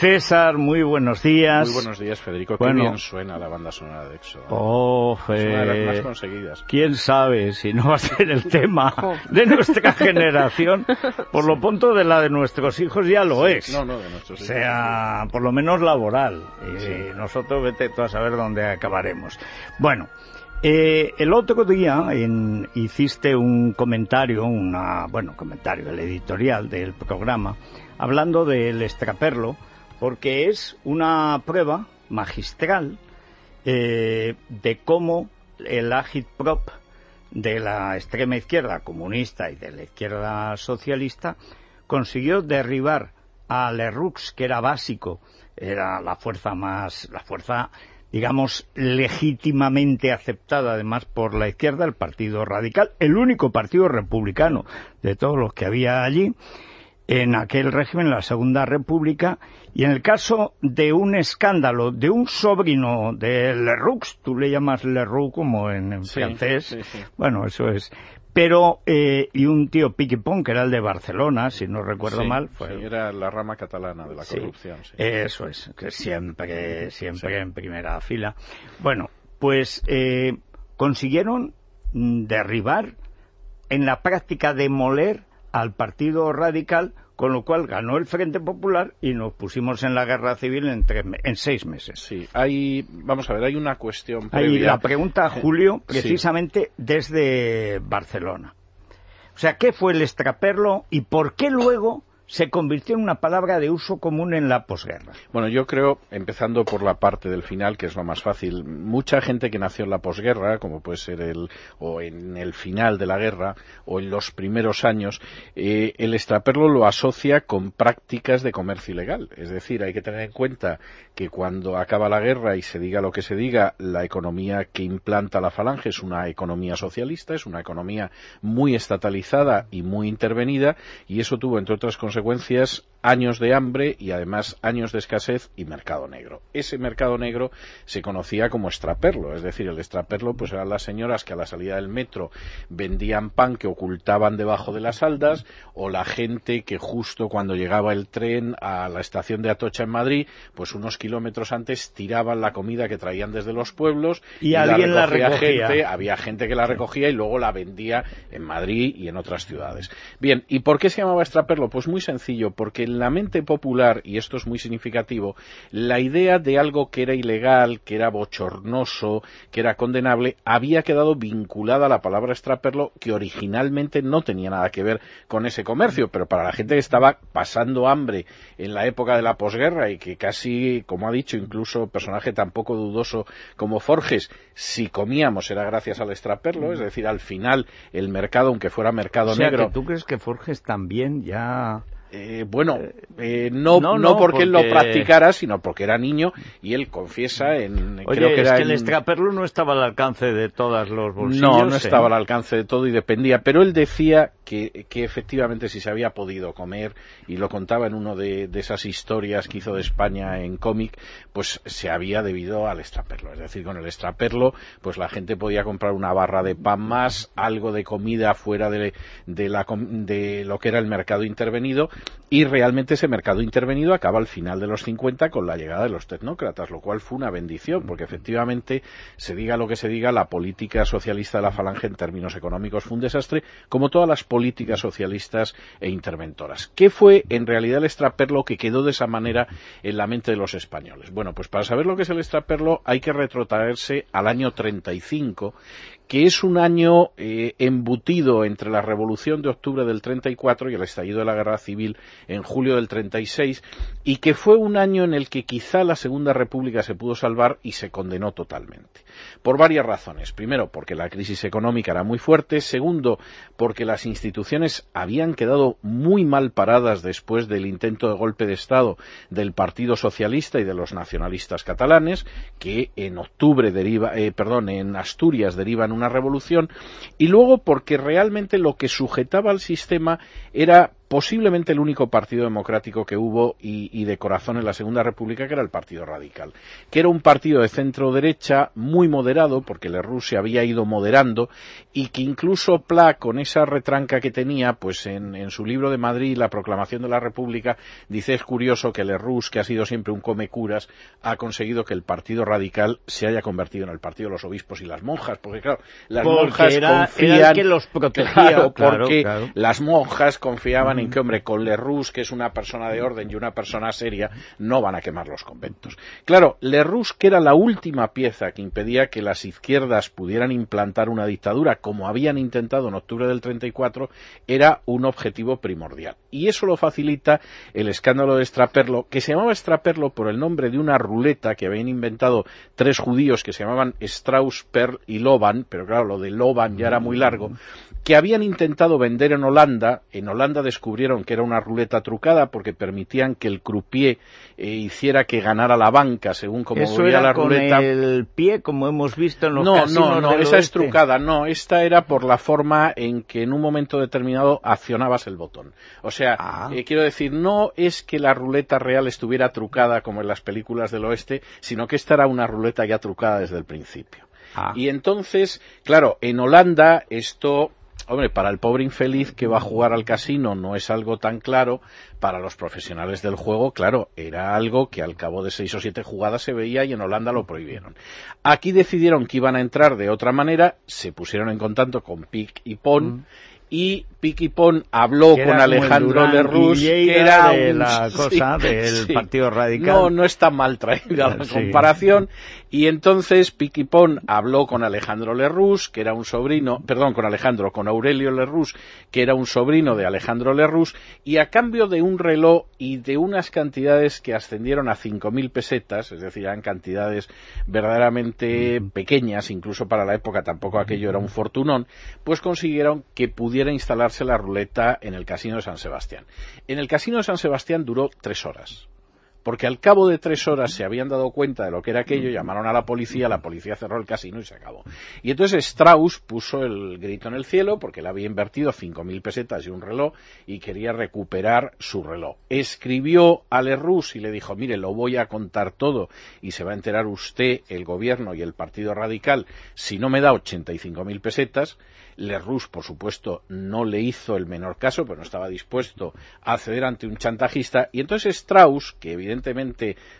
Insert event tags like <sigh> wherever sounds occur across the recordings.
César, muy buenos días. Muy buenos días, Federico. Qué bien suena la banda sonora de EXO. ¿eh? Oh, es una de las más conseguidas. ¿Quién sabe si no va a ser el <laughs> tema de nuestra generación? Por lo pronto de la de nuestros hijos ya lo es. No, no, de nuestros hijos. O sea, por lo menos laboral. Y nosotros vete tú a saber dónde acabaremos. Bueno, eh, el otro día en, hiciste un comentario, una, bueno, comentario, el editorial del programa, hablando del extraperlo, porque es una prueba magistral eh, de cómo el agitprop de la extrema izquierda comunista y de la izquierda socialista consiguió derribar a Lerroux, que era básico, era la fuerza más, la fuerza, digamos, legítimamente aceptada además por la izquierda, el Partido Radical, el único partido republicano de todos los que había allí, en aquel régimen, la Segunda República, y en el caso de un escándalo de un sobrino de Leroux, tú le llamas Leroux como en, francés, bueno, eso es, pero, eh, y un tío Piquipón, que era el de Barcelona, si no recuerdo mal. Fue... era la rama catalana de la corrupción. Eso es, que siempre, siempre en primera fila. Bueno, pues eh, consiguieron derribar, en la práctica demoler al Partido Radical, con lo cual ganó el Frente Popular y nos pusimos en la guerra civil en, en seis meses. Sí, hay, vamos a ver, hay una cuestión previa. Hay la pregunta, Julio, precisamente desde Barcelona. O sea, ¿qué fue el extraperlo y por qué luego se convirtió en una palabra de uso común en la posguerra. Bueno, yo creo, empezando por la parte del final, que es lo más fácil, mucha gente que nació en la posguerra, como puede ser el, o en el final de la guerra, o en los primeros años, eh, el extraperlo lo asocia con prácticas de comercio ilegal. Es decir, hay que tener en cuenta que cuando acaba la guerra y se diga lo que se diga, la economía que implanta la falange es una economía socialista, es una economía muy estatalizada y muy intervenida, y eso tuvo, entre otras consecuencias, consecuencias años de hambre y además años de escasez y mercado negro. Ese mercado negro se conocía como extraperlo, es decir, el extraperlo pues eran las señoras que a la salida del metro vendían pan que ocultaban debajo de las aldas o la gente que justo cuando llegaba el tren a la estación de Atocha en Madrid, pues unos kilómetros antes tiraban la comida que traían desde los pueblos y, alguien la recogía. Gente, había gente que la recogía y luego la vendía en Madrid y en otras ciudades. Bien, ¿y por qué se llamaba extraperlo? Pues muy sencillo, porque en la mente popular, y esto es muy significativo, la idea de algo que era ilegal, que era bochornoso, que era condenable, había quedado vinculada a la palabra extraperlo, que originalmente no tenía nada que ver con ese comercio, pero para la gente que estaba pasando hambre en la época de la posguerra y que casi, como ha dicho incluso personaje tan poco dudoso como Forges, si comíamos era gracias al extraperlo, es decir, al final el mercado, aunque fuera mercado negro. ¿Tú crees que Forges también ya eh, bueno, eh, no, no, porque, él lo practicara, sino porque era niño y él confiesa en. creo que es que el extraperlo no estaba al alcance de todos los bolsillos. No, no estaba al alcance de todo y dependía. Pero él decía que, que efectivamente si se había podido comer, y lo contaba en una de, de, esas historias que hizo de España en cómic, pues se había debido al extraperlo. Es decir, con el extraperlo, pues la gente podía comprar una barra de pan más, algo de comida fuera de, de, la, de lo que era el mercado intervenido y realmente ese mercado intervenido acaba al final de los 50 con la llegada de los tecnócratas, lo cual fue una bendición, porque efectivamente, se diga lo que se diga, la política socialista de la falange en términos económicos fue un desastre, como todas las políticas socialistas e interventoras. ¿Qué fue en realidad el extraperlo que quedó de esa manera en la mente de los españoles? Bueno, pues para saber lo que es el extraperlo hay que retrotraerse al año 35, que es un año eh, embutido entre la Revolución de Octubre del 34 y el estallido de la Guerra Civil en julio del 36, y que fue un año en el que quizá la Segunda República se pudo salvar y se condenó totalmente. Por varias razones. Primero, porque la crisis económica era muy fuerte. Segundo, porque las instituciones habían quedado muy mal paradas después del intento de golpe de Estado del Partido Socialista y de los nacionalistas catalanes, que en octubre deriva, eh, perdón, en Asturias derivan una revolución, y luego porque realmente lo que sujetaba al sistema era posiblemente el único partido democrático que hubo y, de corazón en la Segunda República, que era el Partido Radical, que era un partido de centro derecha muy moderado, porque Lerroux se había ido moderando, y que incluso Pla, con esa retranca que tenía, pues en, su libro de Madrid, La Proclamación de la República, dice es curioso que Lerroux, que ha sido siempre un come curas, ha conseguido que el Partido Radical se haya convertido en el Partido de los Obispos y las monjas, porque claro, las monjas confían... que los <laughs> protegía, claro, porque las monjas confiaban en que, hombre, con Lerroux, que es una persona de orden y una persona seria, no van a quemar los conventos. Claro, Lerroux, que era la última pieza que impedía que las izquierdas pudieran implantar una dictadura, como habían intentado en octubre del 34, era un objetivo primordial. Y eso lo facilita el escándalo de Straperlo, que se llamaba Straperlo por el nombre de una ruleta que habían inventado tres judíos que se llamaban Strauss, Perl y Loban, pero claro, lo de Loban ya era muy largo, que habían intentado vender en Holanda. En Holanda descubrieron que era una ruleta trucada porque permitían que el croupier eh, hiciera que ganara la banca según como Eso era la con ruleta. el pie, como hemos visto en los no, No, no, del esa es trucada. No, esta era por la forma en que en un momento determinado accionabas el botón. O sea, Ah. eh, quiero decir, no es que la ruleta real estuviera trucada como en las películas del oeste, sino que esta era una ruleta ya trucada desde el principio. Ah. Y entonces, claro, en Holanda esto Hombre, para el pobre infeliz que va a jugar al casino no es algo tan claro. Para los profesionales del juego, claro, era algo que al cabo de seis o siete jugadas se veía y en Holanda lo prohibieron. Aquí decidieron que iban a entrar de otra manera, se pusieron en contacto con Pic y Pon. Mm. Y y Pon habló Que con Alejandro Lerroux, que era de un- la <laughs> cosa del Partido Radical. No, no está mal traída la Sí. comparación. Y entonces Piquipón habló con Alejandro Lerroux, que era un sobrino, perdón, con Alejandro, con Aurelio Lerroux, que era un sobrino de Alejandro Lerroux, y a cambio de un reloj y de unas cantidades que ascendieron a 5.000 pesetas, es decir, eran cantidades verdaderamente pequeñas, incluso para la época tampoco aquello era un fortunón, pues consiguieron que pudiera instalarse la ruleta en el Casino de San Sebastián. En el Casino de San Sebastián duró tres horas porque al cabo de tres horas se habían dado cuenta de lo que era aquello, llamaron a la policía, la policía cerró el casino y se acabó. Y entonces Strauss puso el grito en el cielo porque él había invertido 5.000 pesetas y un reloj y quería recuperar su reloj. Escribió a Lerroux y le dijo, mire, lo voy a contar todo y se va a enterar usted, el gobierno y el Partido Radical, si no me da 85.000 pesetas. Lerroux, por supuesto, no le hizo el menor caso, pero no estaba dispuesto a ceder ante un chantajista. Y entonces Strauss, que evidentemente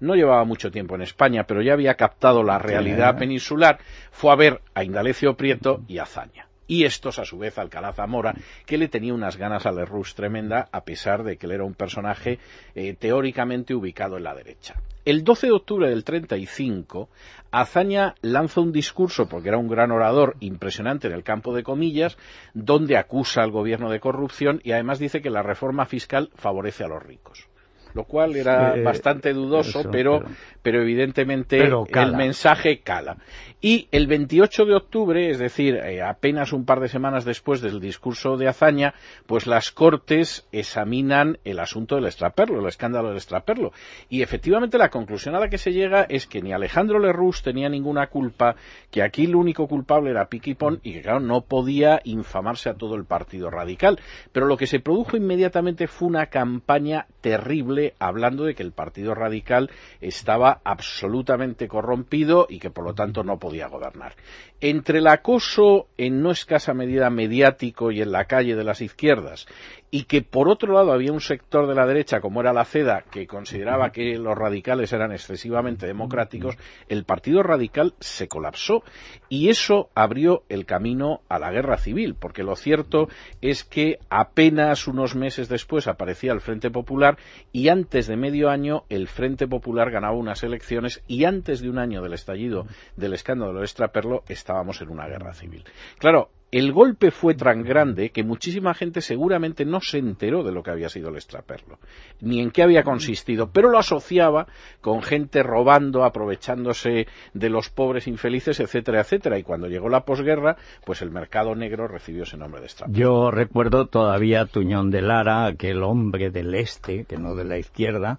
no llevaba mucho tiempo en España, pero ya había captado la realidad peninsular, fue a ver a Indalecio Prieto y a Zaña. y estos a su vez Alcalá Zamora, que le tenía unas ganas a Lerroux tremenda, a pesar de que él era un personaje eh, teóricamente ubicado en la derecha. El 12 de octubre del 35, Azaña lanza un discurso, porque era un gran orador impresionante en el campo de comillas, donde acusa al gobierno de corrupción y además dice que la reforma fiscal favorece a los ricos lo cual era bastante dudoso, pero, pero, evidentemente el mensaje cala. Y el 28 de octubre, es decir, eh, apenas un par de semanas después del discurso de Azaña, pues las Cortes examinan el asunto del extraperlo, el escándalo del extraperlo. Y efectivamente la conclusión a la que se llega es que ni Alejandro Lerroux tenía ninguna culpa, que aquí el único culpable era Piquipón y que, claro, no podía infamarse a todo el Partido Radical. Pero lo que se produjo inmediatamente fue una campaña terrible hablando de que el Partido Radical estaba absolutamente corrompido y que por lo tanto no podía gobernar. Entre el acoso en no escasa medida mediático y en la calle de las izquierdas y que por otro lado había un sector de la derecha como era la CEDA que consideraba que los radicales eran excesivamente democráticos, el Partido Radical se colapsó y eso abrió el camino a la guerra civil, porque lo cierto es que apenas unos meses después aparecía el Frente Popular y antes de medio año el Frente Popular ganaba unas elecciones y antes de un año del estallido del escándalo del extraperlo estábamos en una guerra civil. Claro, el golpe fue tan grande que muchísima gente seguramente no se enteró de lo que había sido el extraperlo, ni en qué había consistido, pero lo asociaba con gente robando, aprovechándose de los pobres infelices, etcétera, etcétera. Y cuando llegó la posguerra, pues el mercado negro recibió ese nombre de extraperlo. Yo recuerdo todavía Tuñón de Lara, aquel hombre del este, que no de la izquierda,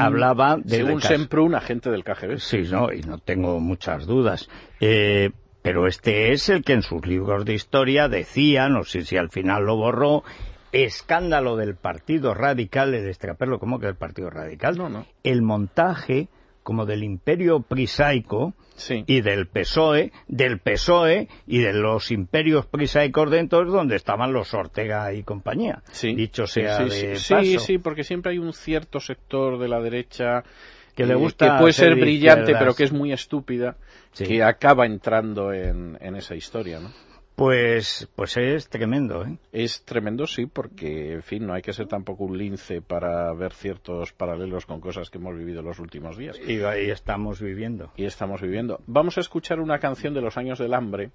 hablaba de... Según Semprún, agente del KGB. Sí, no, y no tengo muchas dudas. Eh, pero este es el que en sus libros de historia decía, no sé si al final lo borró, escándalo del Partido Radical, de extraperlo como que del Partido Radical, no, no. el montaje como del imperio prisaico y del PSOE, del PSOE y de los imperios prisaicos dentro donde estaban los Ortega y compañía. Dicho sea de paso. Sí, sí, porque siempre hay un cierto sector de la derecha que le gusta que puede ser brillante pero que es muy estúpida que acaba entrando en, en esa historia ¿no? Pues, pues es tremendo, ¿eh? Es tremendo, sí, porque, en fin, no hay que ser tampoco un lince para ver ciertos paralelos con cosas que hemos vivido los últimos días. Y ahí estamos viviendo. Y estamos viviendo. Vamos a escuchar una canción de los años del hambre,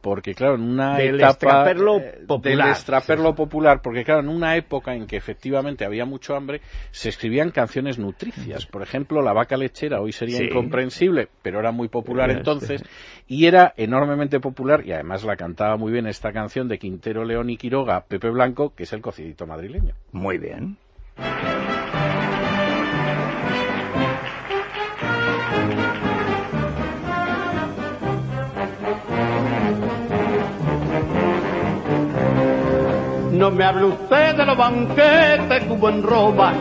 porque, claro, en una del etapa... Extraperlo eh, popular. Del extraperlo popular, porque, claro, en una época en que efectivamente había mucho hambre, se escribían canciones nutricias. Por ejemplo, La vaca lechera hoy sería incomprensible, pero era muy popular entonces, y era enormemente popular, y además la cantaba cantaba muy bien esta canción de Quintero León y Quiroga, Pepe Blanco, que es el cocidito madrileño. Muy bien. No me hable usted de los banquetes que hubo en Roma,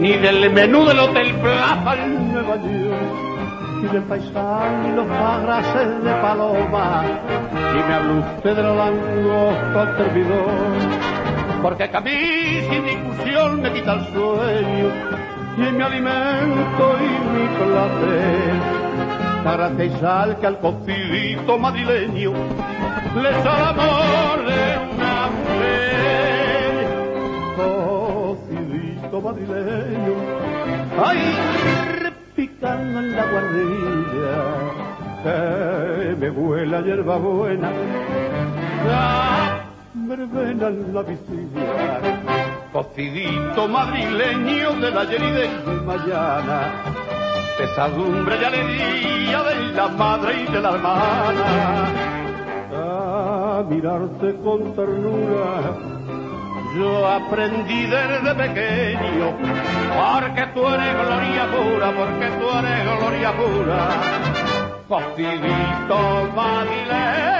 ni del menú del Hotel Plaza en Nueva York y del paisaje y los pagrases de paloma. Y me habló usted de la langosta al servidor porque que a mí sin discusión me quita el sueño y mi alimento y mi placer. Gracia y sal que al cocidito madrileño le sale amor de una mujer. Cocidito madrileño ay en la guardilla, que me vuela hierba buena, la verbena en la visilla, cocidito madrileño de la ayer y de mañana, pesadumbre y alegría de la madre y de la hermana, a mirarte con ternura yo aprendí desde pequeño, porque tú eres gloria pura, porque tú eres gloria pura. Cocidito madrileño,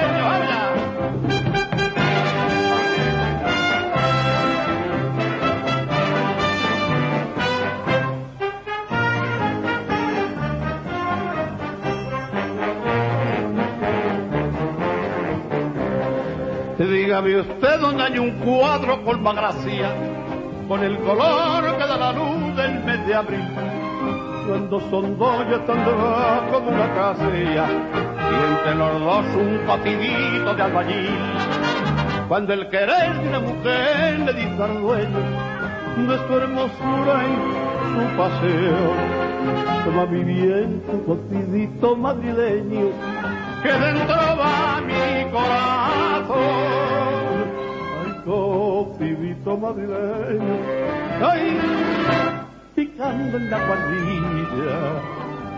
Dígame usted dónde hay un cuadro con más con el color que da la luz del mes de abril, cuando son dos ya están debajo de una casilla, y entre los dos un cotidito de albañil. Cuando el querer de una mujer le dice al dueño de su hermosura en su paseo, toma mi viento, cotidito madrileño, que dentro va mi corazón. Cotidito madrileño, ay, picando en la guardilla,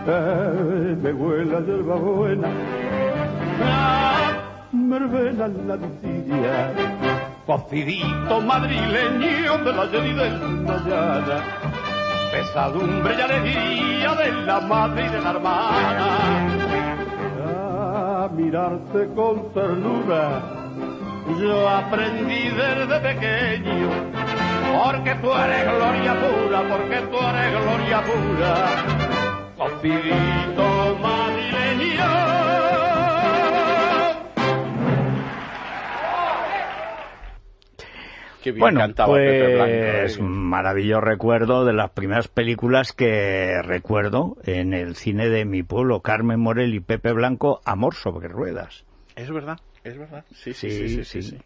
eh, me huele a hierba buena, me revela la vicilla, cocidito madrileño de la y del mañana, pesadumbre y alegría de la madre y de la hermana. A mirarte con ternura, yo aprendí desde pequeño, porque tú eres gloria pura, porque tú eres gloria pura, madrileño. Qué bien Bueno, cantaba pues ¿eh? maravilloso recuerdo de las primeras películas que recuerdo en el cine de mi pueblo, Carmen Morel y Pepe Blanco, Amor sobre ruedas. Es verdad, es verdad. Sí, sí, Sí, sí, sí, sí. sí, sí.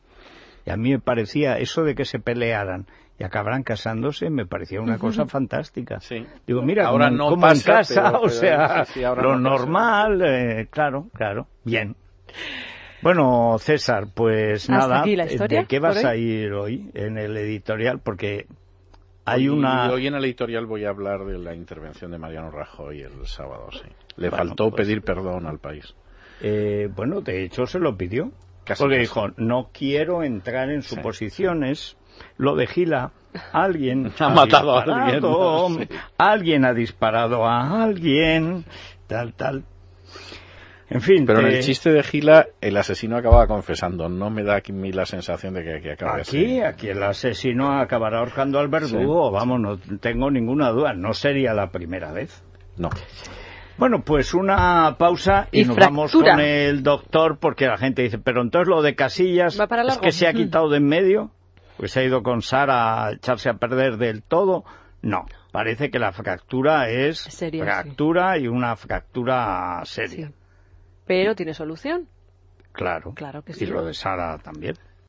Y a mí me parecía eso de que se pelearan y acabaran casándose, me parecía una cosa fantástica. Sí. Digo, mira, Ahora como, no como en pasa, casa, pero- o pero sea, sí, sí, ahora lo no normal, eh, claro, claro, bien. Bueno, César, pues Hasta nada, aquí la historia, ¿de qué vas a ir hoy en el editorial? Porque hay Hoy- una... Hoy en el editorial voy a hablar de la intervención de Mariano Rajoy el sábado, sí. Le Bueno, faltó pues- pedir perdón al país. Eh, bueno, de hecho se lo pidió. Casi, porque casi. dijo, no quiero entrar en suposiciones. Lo de Gila, alguien <laughs> Ha matado a disparado, alguien, alguien ha disparado a alguien, tal, tal. En fin, Pero en el chiste de Gila, el asesino acababa confesando. No me da aquí a mí la sensación de que aquí acaba Aquí, aquí el asesino acabará ahorcando al verdugo, vamos, no tengo ninguna duda, no sería la primera vez. No. Bueno, pues una pausa y, Y nos vamos con el doctor porque la gente dice, pero entonces lo de Casillas Va para es que se ha Mm. quitado de en medio, pues se ha ido con Sara a echarse a perder del todo. No, parece que la fractura es Seria, fractura y una fractura seria. Sí. Pero tiene solución. Claro. Claro que Y sí. lo de Sara también.